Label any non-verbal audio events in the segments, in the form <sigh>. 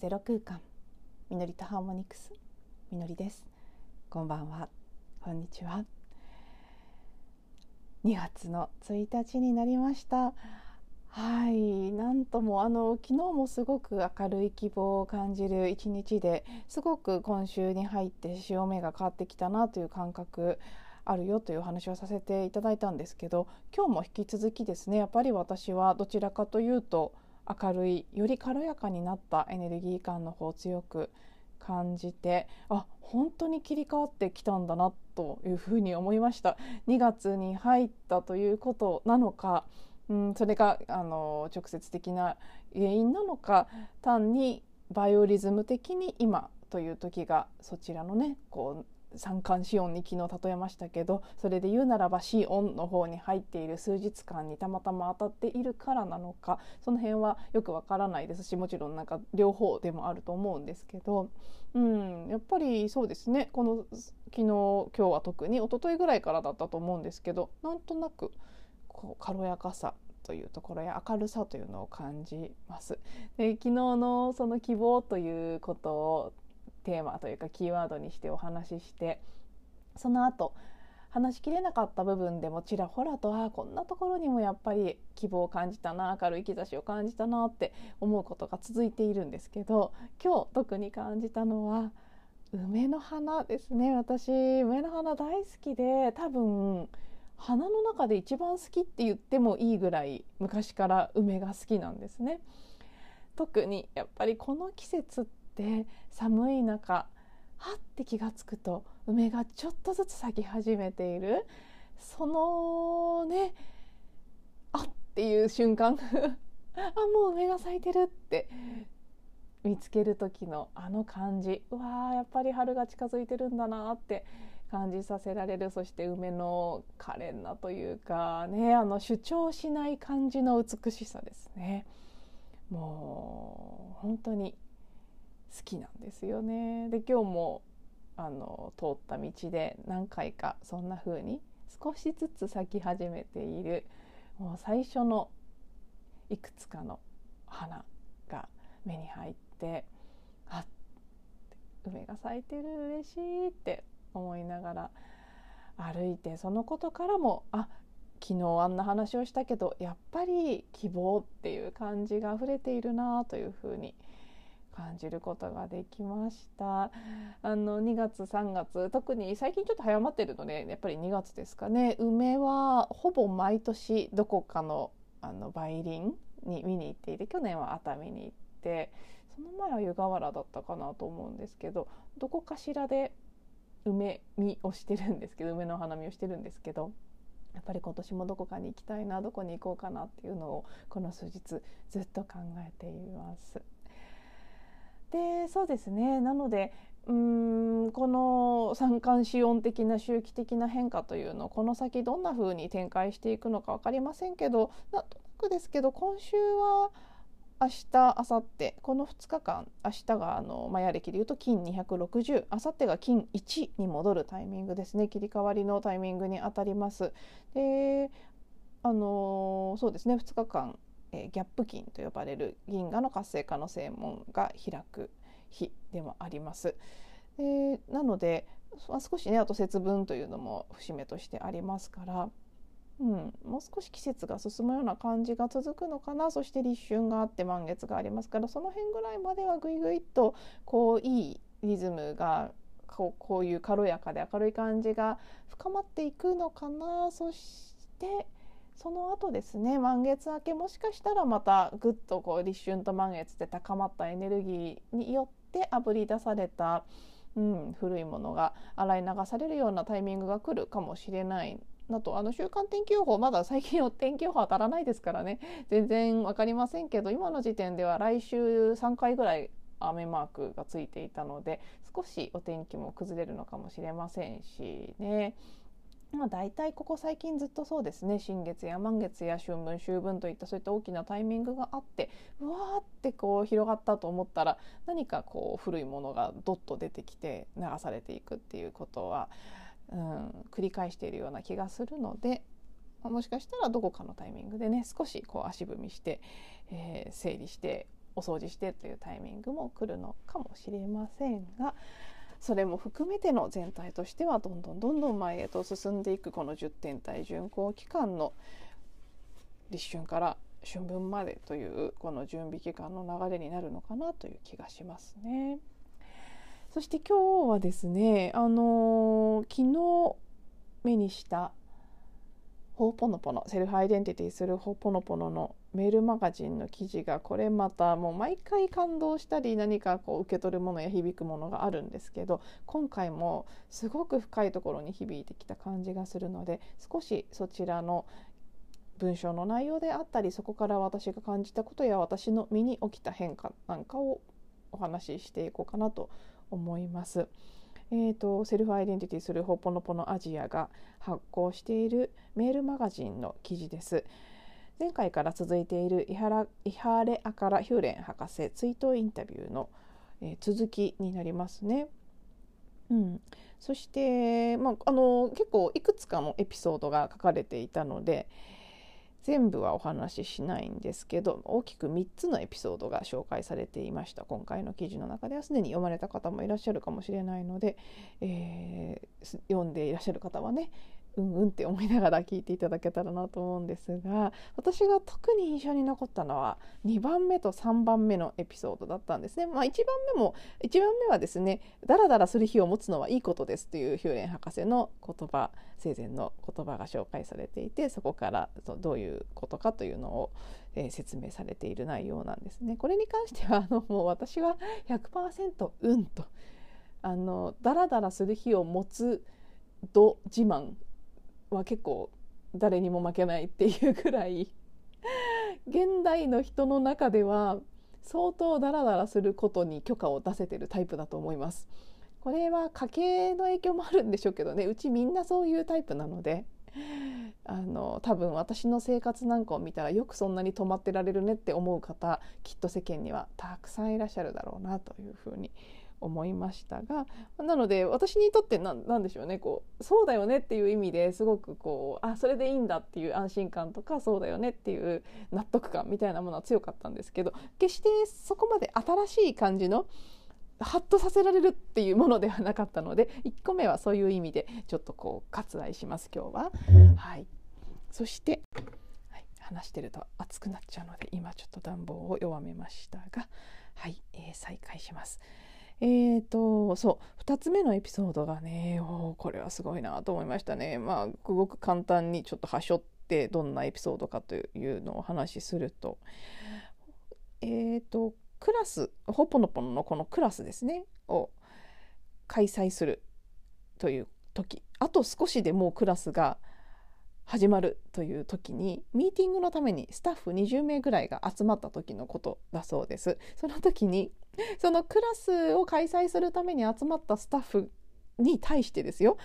ゼロ空間。みのりとハーモニクス。みのりです。こんばんは。こんにちは。2月の1日になりました。はい。なんともあの昨日もすごく明るい希望を感じる一日ですごく今週に入って潮目が変わってきたなという感覚あるよという話をさせていただいたんですけど今日も引き続きですねやっぱり私はどちらかというと明るいより軽やかになったエネルギー感の方を強く感じてあ本当に切り替わってきたんだなというふうに思いました。2月に入ったということなのか、うん、それがあの直接的な原因なのか単にバイオリズム的に今という時がそちらのねこう三寒四温に昨日例えましたけどそれで言うならば四温の方に入っている数日間にたまたま当たっているからなのかその辺はよくわからないですしもちろんなんか両方でもあると思うんですけど、うん、やっぱりそうですねこの昨日今日は特に一昨日ぐらいからだったと思うんですけどなんとなくこう軽やかさというところや明るさというのを感じます。で昨日のその希望ということテーマというかキーワードにしてお話ししてその後話しきれなかった部分でもちらほらとあこんなところにもやっぱり希望を感じたな明るい兆しを感じたなって思うことが続いているんですけど今日特に感じたのは梅の花ですね私梅の花大好きで多分花の中で一番好きって言ってもいいぐらい昔から梅が好きなんですね。特にやっぱりこの季節っで寒い中はって気が付くと梅がちょっとずつ咲き始めている。そのねあっていう瞬間。<laughs> あもう梅が咲いてるって。見つける時のあの感じ。うわーやっぱり春が近づいてるんだなって感じさせられる。そして梅の可憐なというかねあの主張しない感じの美しさですね。もう本当に好きなんですよね。で今日もあの通った道で何回かそんな風に少しずつ咲き始めているもう最初のいくつかの花が目に入ってあっ梅が咲いてる嬉しいって思いながら歩いてそのことからもあ昨日あんな話をしたけどやっぱり希望っていう感じが溢れているなというふうに感じることができました。あの2月3月特に最近ちょっと早まってるのでやっぱり2月ですかね。梅はほぼ毎年どこかのあの梅林に見に行っていて去年は熱海に行ってその前は湯河原だったかなと思うんですけどどこかしらで梅見をしてるんですけど梅の花見をしてるんですけどやっぱり今年もどこかに行きたいなどこに行こうかなっていうのをこの数日ずっと考えています。でそうですね。なのでうんこの三寒四温的な周期的な変化というのをこの先どんな風に展開していくのか分かりませんけどなんとなくですけど今週は明日明後日この2日間明日があのマヤ暦でいうと金260明後日が金1に戻るタイミングですね。切り替わりのタイミングにあたります。であのそうですね。2日間えー、ギャップ金と呼ばれる銀河の活性化の正門が開く日でもあります。えー、なので、まあ、少しねあと節分というのも節目としてありますから、うん、もう少し季節が進むような感じが続くのかなそして立春があって満月がありますからその辺ぐらいまではぐいぐいっとこういいリズムがこうこういう軽やかで明るい感じが深まっていくのかなそしてその後ですね満月明けもしかしたらまたぐっとこう立春と満月で高まったエネルギーによってあぶり出された、うん、古いものが洗い流されるようなタイミングが来るかもしれないなと。あの週間天気予報まだ最近の天気予報当たらないですからね。全然分かりませんけど今の時点では来週3回ぐらい雨マークがついていたので少しお天気も崩れるのかもしれませんしね。まあ、大体ここ最近ずっとそうですね。新月や満月や春分秋分といったそういった大きなタイミングがあってうわーってこう広がったと思ったら何かこう古いものがどっと出てきて流されていくっていうことは、うん、繰り返しているような気がするのでもしかしたらどこかのタイミングでね少しこう足踏みして、えー、整理してお掃除してというタイミングも来るのかもしれませんがそれも含めての全体としてはどんどんどんどん前へと進んでいくこの10天体巡行期間の立春から春分までというこの準備期間の流れになるのかなという気がしますね。そして今日はですね、あのー、昨日目にしたホーポノポノセルフアイデンティティするホーポノポノのメールマガジンの記事がこれまたもう毎回感動したり何かこう受け取るものや響くものがあるんですけど今回もすごく深いところに響いてきた感じがするので少しそちらの文章の内容であったりそこから私が感じたことや私の身に起きた変化なんかをお話ししていこうかなと思います。えーと、セルフアイデンティティするホポノポノアジアが発行しているメールマガジンの記事です。前回から続いているイハライハレアカラ・ヒューレン博士追悼インタビューの、えー、続きになりますね。うん、そして、まあ、あの結構いくつかのエピソードが書かれていたので、全部はお話ししないんですけど大きく3つのエピソードが紹介されていました。今回の記事の中ではすでに読まれた方もいらっしゃるかもしれないので、えー、読んでいらっしゃる方はねうんうんって思いながら聞いていただけたらなと思うんですが私が特に印象に残ったのは2番目と3番目のエピソードだったんですね。まあ、1番目も1番目はですねダラダラする日を持つのはいいことですというヒューレン博士の言葉生前の言葉が紹介されていてそこからどういうことかというのを、えー、説明されている内容なんですね。これに関してはあのもう私は100%うんとあのダラダラする日を持つ度自慢は結構誰にも負けないっていうくらい現代の人の中では相当ダラダラすることに許可を出せてるタイプだと思います。これは家計の影響もあるんでしょうけどねうちみんなそういうタイプなのであの多分私の生活なんかを見たらよくそんなに止まってられるねって思う方きっと世間にはたくさんいらっしゃるだろうなというふうに思いましたがなので私にとって何でしょうねこうそうだよねっていう意味ですごくこうあそれでいいんだっていう安心感とかそうだよねっていう納得感みたいなものは強かったんですけど決してそこまで新しい感じのハッとさせられるっていうものではなかったので1個目はそういう意味でちょっとこう割愛します今日は。はい、そして、話してると熱くなっちゃうので今ちょっと暖房を弱めましたがはい、えー、再開します。えーと、そう2つ目のエピソードがねおこれはすごいなと思いましたね。まあすごく簡単にちょっとはしょってどんなエピソードかというのをお話しするとえーとクラスほぽのぽののこのクラスですねを開催するという時あと少しでもうクラスが始まるという時にミーティングのためにスタッフ20名ぐらいが集まった時のことだそうです。その時に <laughs> そのクラスを開催するために集まったスタッフに対してですよ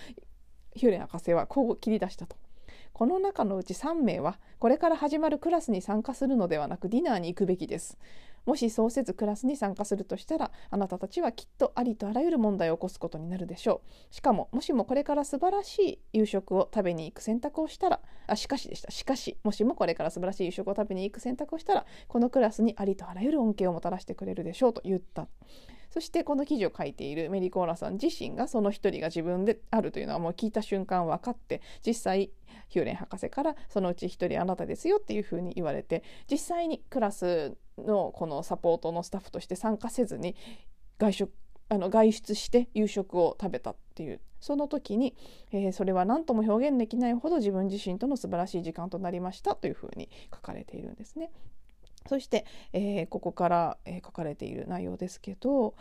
ヒューレン博士はこう切り出したと。この中のうち3名はこれから始まるクラスに参加するのではなくディナーに行くべきです。もしそうせずクラスに参加するとしたらあなたたちはきっとありとあらゆる問題を起こすことになるでしょう。しかももしもこれから素晴らしい夕食を食べに行く選択をしたらあしかしでした。しかしもしもこれから素晴らしい夕食を食べに行く選択をしたらこのクラスにありとあらゆる恩恵をもたらしてくれるでしょうと言った。そしてこの記事を書いているメリコーラさん自身がその一人が自分であるというのはもう聞いた瞬間分かって実際ヒューレン博士からそのうち一人あなたですよっていうふうに言われて実際にクラスのこのサポートのスタッフとして参加せずに外食あの外出して夕食を食べたっていうその時に、えー、それは何とも表現できないほど自分自身との素晴らしい時間となりましたというふうに書かれているんですね。そして、えー、ここから、えー、書かれている内容ですけど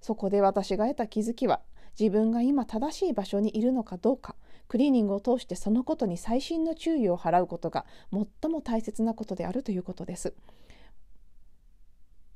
そこで私が得た気づきは自分が今正しい場所にいるのかどうかクリーニングを通してそのことに細心の注意を払うことが最も大切なことであるということです。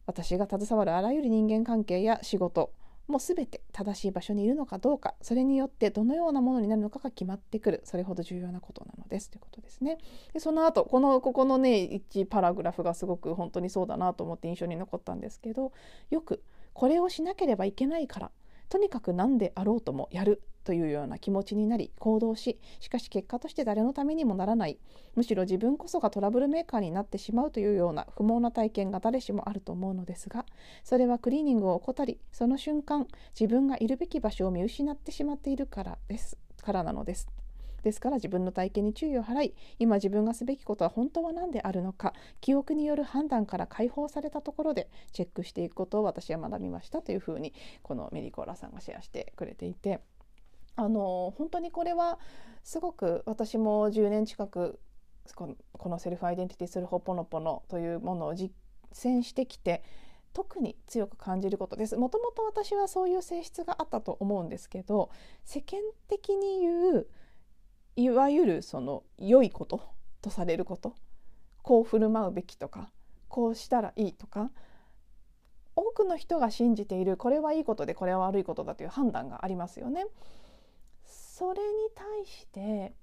私が携わるあらゆる人間関係や仕事もう全て正しい場所にいるのかどうかそれによってどのようなものになるのかが決まってくるそれほど重要なことなのですということですね。でその後このここのね1パラグラフがすごく本当にそうだなと思って印象に残ったんですけどよくこれをしなければいけないからとにかく何であろうともやるというような気持ちになり行動ししかし結果として誰のためにもならないむしろ自分こそがトラブルメーカーになってしまうというような不毛な体験が誰しもあると思うのですがそれはクリーニングを怠りその瞬間自分がいるべき場所を見失ってしまっているからですからなのです。ですから自分の体験に注意を払い今自分がすべきことは本当は何であるのか記憶による判断から解放されたところでチェックしていくことを私は学びましたというふうにこのメリコーラさんがシェアしてくれていてあの本当にこれはすごく私も10年近くこのセルフアイデンティティするほぽのぽのというものを実践してきて特に強く感じることです。もともと私はそういう性質があったと思うんですけど世間的に言ういわゆるその良いこととされることこう振る舞うべきとかこうしたらいいとか多くの人が信じているこれはいいことでこれは悪いことだという判断がありますよね。それに対して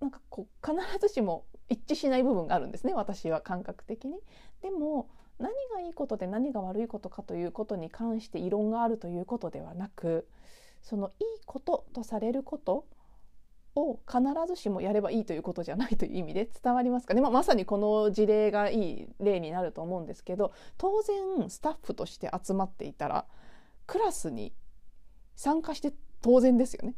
なんかこう必ずしも一致しない部分があるんですね私は感覚的に。でも何がいいことで何が悪いことかということに関して異論があるということではなくそのいいこととされることを必ずしもやればいいということじゃないという意味で伝わりますか？ね、まあ、まさにこの事例がいい例になると思うんですけど当然スタッフとして集まっていたらクラスに参加して当然ですよね。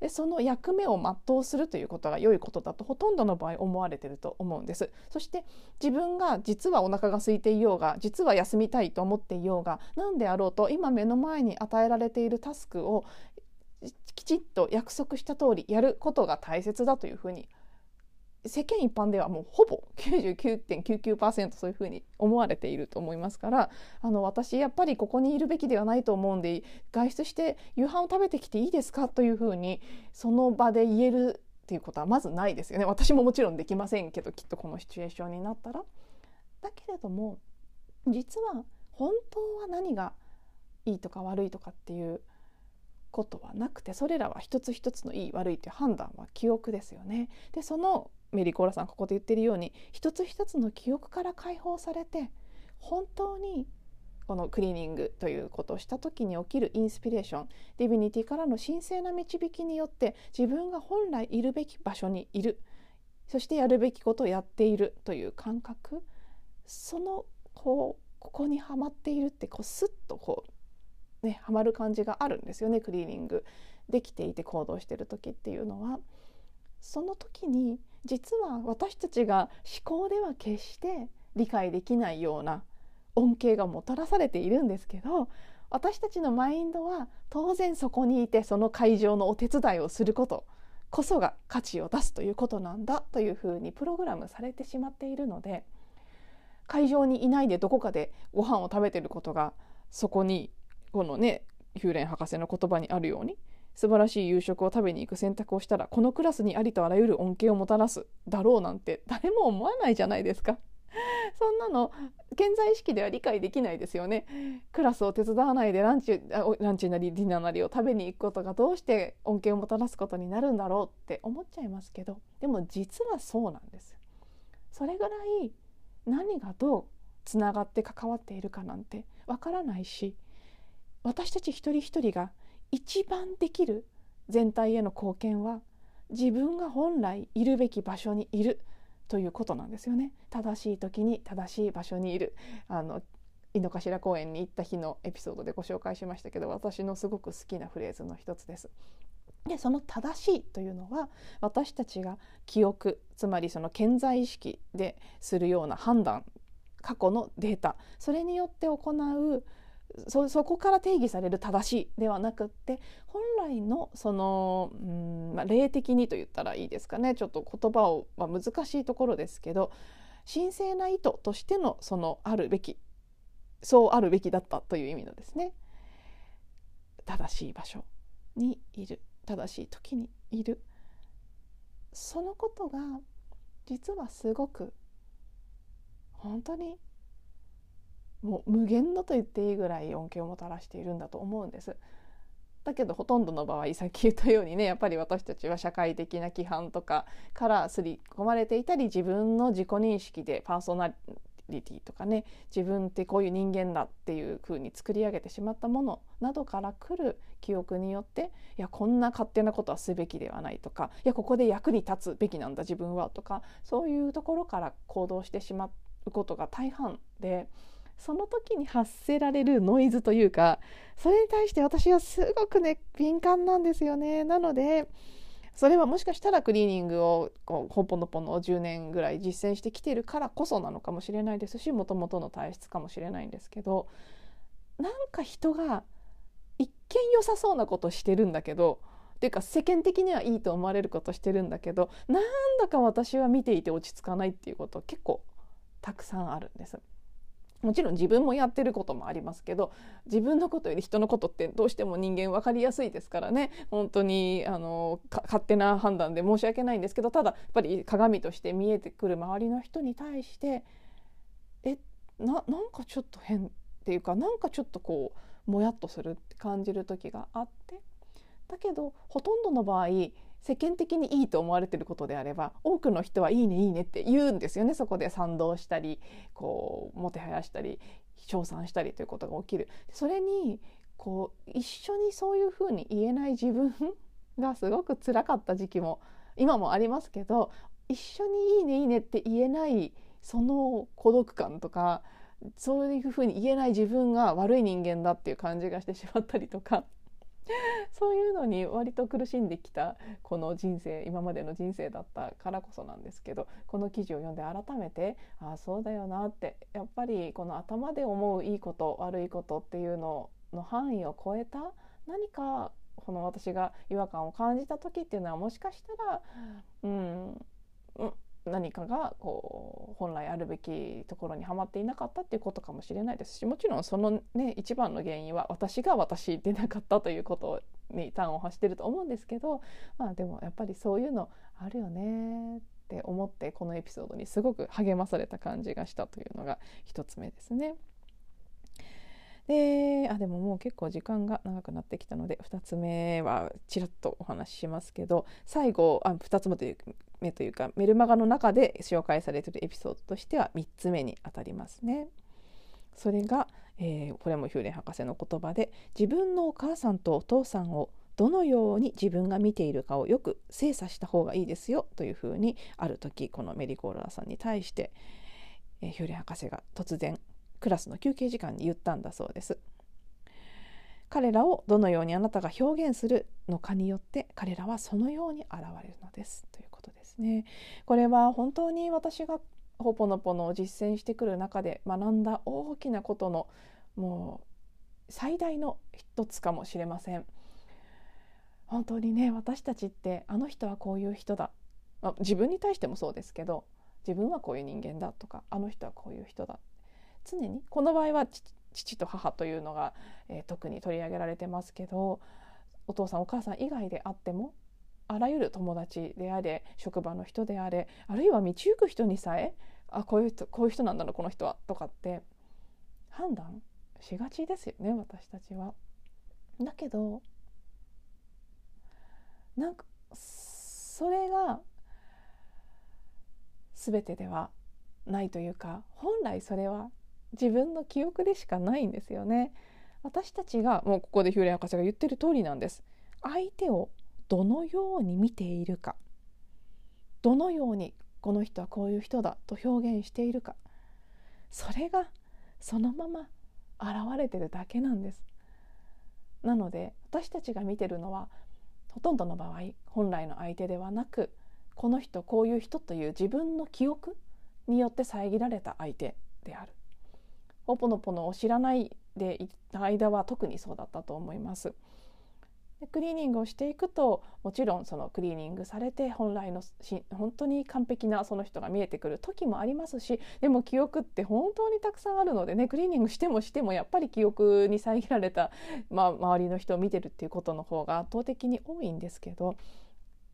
でその役目を全うするということが良いことだとほとんどの場合思われてると思うんですそして自分が実はお腹が空いていようが実は休みたいと思っていようが何であろうと今目の前に与えられているタスクをきちっと約束した通りやることが大切だというふうに世間一般ではもうほぼ99.99%そういうふうに思われていると思いますからあの私やっぱりここにいるべきではないと思うんで外出して夕飯を食べてきていいですかというふうにその場で言えるっていうことはまずないですよね私ももちろんできませんけどきっとこのシチュエーションになったら。だけれども実は本当は何がいいとか悪いとかっていうことはなくてそれらは一つ一つのいい悪いという判断は記憶ですよね。でそのメリコーラさんここで言ってるように一つ一つの記憶から解放されて本当にこのクリーニングということをした時に起きるインスピレーションディビニティからの神聖な導きによって自分が本来いるべき場所にいるそしてやるべきことをやっているという感覚そのこうここにはまっているってこうスッとこうねハマる感じがあるんですよねクリーニングできていて行動してる時っていうのは。その時に実は私たちが思考では決して理解できないような恩恵がもたらされているんですけど私たちのマインドは当然そこにいてその会場のお手伝いをすることこそが価値を出すということなんだというふうにプログラムされてしまっているので会場にいないでどこかでご飯を食べてることがそこにこのねヒューレン博士の言葉にあるように素晴らしい夕食を食べに行く選択をしたらこのクラスにありとあらゆる恩恵をもたらすだろうなんて誰も思わないじゃないですか。<laughs> そんなの健在意識では理解できないですよね。クラスを手伝わないでランチランチなりディナーなりを食べに行くことがどうして恩恵をもたらすことになるんだろうって思っちゃいますけどでも実はそうなんです。それぐらい何がどうつながって関わっているかなんてわからないし私たち一人一人が一番できる全体への貢献は自分が本来いるべき場所にいるということなんですよね正しい時に正しい場所にいるあの井の頭公園に行った日のエピソードでご紹介しましたけど私のすごく好きなフレーズの一つです。でその正しいというのは私たちが記憶つまりその健在意識でするような判断過去のデータそれによって行うそそこから定義される正しいではなくって本来のそのうん、まあ、霊的にと言ったらいいですかね。ちょっと言葉を、まあ、難しいところですけど神聖な意図としてのそのあるべきそうあるべきだったという意味のですね。正しい場所にいる。正しい時にいる。そのことが実はすごく本当にもう無限のと言っていいぐらい恩恵をもたらしているんだと思うんです。だけどほとんどの場合さっき言ったようにねやっぱり私たちは社会的な規範とかから刷り込まれていたり自分の自己認識でパーソナリティとかね自分ってこういう人間だっていう風に作り上げてしまったものなどから来る記憶によっていやこんな勝手なことはすべきではないとかいやここで役に立つべきなんだ自分はとかそういうところから行動してしまうことが大半でその時に発せられるノイズというかそれに対して私はすごくね敏感なんですよね。なのでそれはもしかしたらクリーニングをこうほぽのぽの10年ぐらい実践してきているからこそなのかもしれないですしもともとの体質かもしれないんですけどなんか人が一見良さそうなことしてるんだけどっていうか世間的にはいいと思われることしてるんだけどなんだか私は見ていて落ち着かないっていうこと結構たくさんあるんです。もちろん自分もやってることもありますけど自分のことより人のことってどうしても人間分かりやすいですからね。本当にあの勝手な判断で申し訳ないんですけどただやっぱり鏡として見えてくる周りの人に対してえななんかちょっと変っていうかなんかちょっとこうもやっとするって感じる時があって。だけどほとんどの場合世間的にいいと思われてることであれば多くの人は「いいねいいね」って言うんですよねそこで賛同したりこうもてはやしたり称賛したりということが起きる。それにこう一緒にそういうふうに言えない自分がすごく辛かった時期も今もありますけど一緒に「いいねいいね」って言えないその孤独感とかそういうふうに言えない自分が悪い人間だっていう感じがしてしまったりとか <laughs> そういうのに割と苦しんできたこの人生今までの人生だったからこそなんですけどこの記事を読んで改めてああそうだよなってやっぱりこの頭で思ういいこと悪いことっていうのの範囲を超えた何かこの私が違和感を感じた時っていうのはもしかしたらうん何かがこう本来あるべきところにはまっていなかったっていうことかもしれないですしもちろんそのね一番の原因は私が私でなかったということに端を発してると思うんですけどまあでもやっぱりそういうのあるよねって思ってこのエピソードにすごく励まされた感じがしたというのが一つ目ですね。であでももう結構時間が長くなってきたので2つ目はちらっとお話ししますけど最後あ2つ目という目というかメルマガの中で紹介されているエピソードとしては3つ目にあたりますね。それが、えー、これもヒューレン博士の言葉で自分のお母さんとお父さんをどのように自分が見ているかをよく精査した方がいいですよというふうにある時このメリー・コーラーさんに対して、えー、ヒューレン博士が突然クラスの休憩時間に言ったんだそうです。彼らをどのようにあなたが表現するのかによって彼らはそのように現れるのですということですね。これは本当に私がほぽのぽのを実践してくる中で学んだ大きなことのもう最大の一つかもしれません。本当にね私たちってあの人はこういう人だ、まあ、自分に対してもそうですけど自分はこういう人間だとかあの人はこういう人だ常にこの場合は父と母というのが、えー、特に取り上げられてますけどお父さんお母さん以外であってもあらゆる友達であれ職場の人であれあるいは道行く人にさえあこういう人こういう人なんだろうこの人はとかって判断しがちですよね私たちは。だけどなんかそれが全てではないというか本来それは自分の記憶でしかないんですよね。私たちがもうここでヒューレン博士が言ってる通りなんです。相手をどのように見ているかどのようにこの人はこういう人だと表現しているかそれがそのまま現れてるだけなんです。なので私たちが見てるのはほとんどの場合本来の相手ではなくこの人こういう人という自分の記憶によって遮られた相手である。ほぽのぽのを知らないでいた間は特にそうだったと思います。クリーニングをしていくともちろんそのクリーニングされて本来の本当に完璧なその人が見えてくる時もありますしでも記憶って本当にたくさんあるのでねクリーニングしてもしてもやっぱり記憶に遮られた、まあ、周りの人を見てるっていうことの方が圧倒的に多いんですけど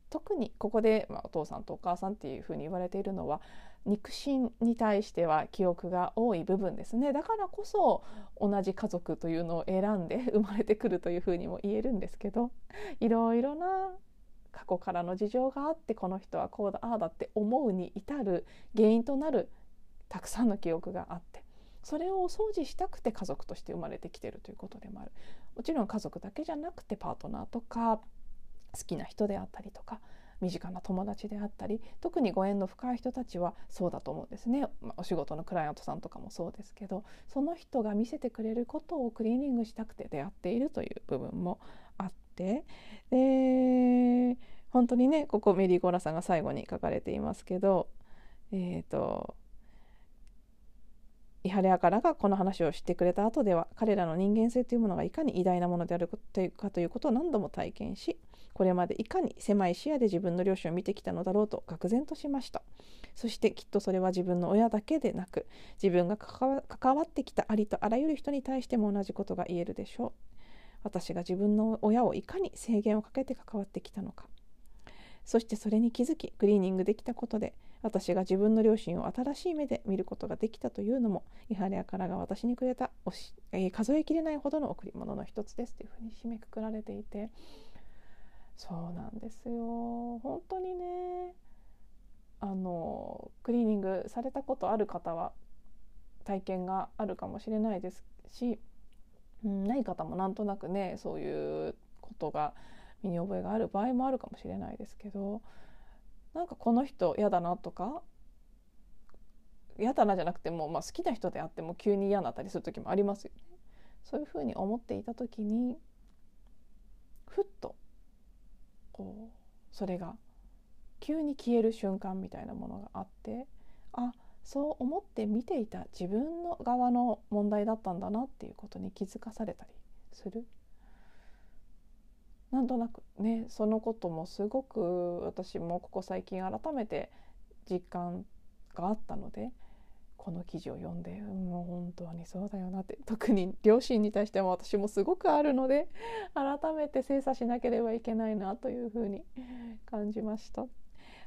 特にここで、まあ、お父さんとお母さんっていうふうに言われているのは肉親に対しては記憶が多い部分ですね。だからこそ同じ家族というのを選んで <laughs> 生まれてくるというふうにも言えるんですけどいろいろな過去からの事情があってこの人はこうだああだって思うに至る原因となるたくさんの記憶があってそれをお掃除したくて家族として生まれてきてるということでもある。もちろん家族だけじゃなくてパートナーとか好きな人であったりとか身近な友達であったり特にご縁の深い人たちはそうだと思うんですね、まあ、お仕事のクライアントさんとかもそうですけどその人が見せてくれることをクリーニングしたくて出会っているという部分もあってで本当にねここメリー・ゴラさんが最後に書かれていますけどえっ、ー、と伊原からがこの話を知ってくれた後では彼らの人間性というものがいかに偉大なものであるかということを何度も体験しこれまでいかに狭い視野で自分の両親を見てきたのだろうと愕然としました。そしてきっとそれは自分の親だけでなく自分が関わってきたありとあらゆる人に対しても同じことが言えるでしょう。私が自分の親をいかに制限をかけて関わってきたのか。そしてそれに気づきクリーニングできたことで私が自分の両親を新しい目で見ることができたというのも伊原やからが私にくれたおし、えー、数えきれないほどの贈り物の一つですというふうに締めくくられていてそうなんですよ本当にねあのクリーニングされたことある方は体験があるかもしれないですし、うん、ない方もなんとなくねそういうことが身に覚えがある場合もあるかもしれないですけどなんかこの人嫌だなとか嫌だなじゃなくても、まあ、好きな人であっても急に嫌になったりする時もありますよね。そういうふうに思っていた時にふっとこうそれが急に消える瞬間みたいなものがあってあそう思って見ていた自分の側の問題だったんだなっていうことに気づかされたりする。なんとなくねそのこともすごく私もここ最近改めて実感があったのでこの記事を読んでもう本当にそうだよなって特に両親に対しても私もすごくあるので改めて精査しなければいけないなというふうに感じました。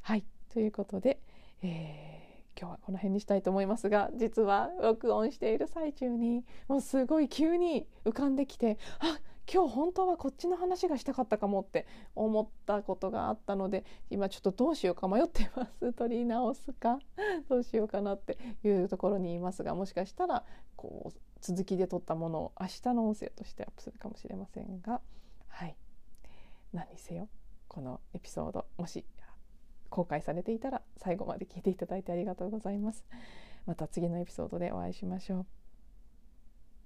はいということで、えー、今日はこの辺にしたいと思いますが実は録音している最中にもうすごい急に浮かんできてあっ今日本当はこっちの話がしたかったかもって思ったことがあったので今ちょっとどうしようか迷ってます取り直すか？<laughs> どうしようかなっていうところにいますがもしかしたらこう続きで撮ったものを明日の音声としてアップするかもしれませんがはい何にせよこのエピソードもし公開されていたら最後まで聞いていただいてありがとうございます。また次のエピソードでお会いしましょう。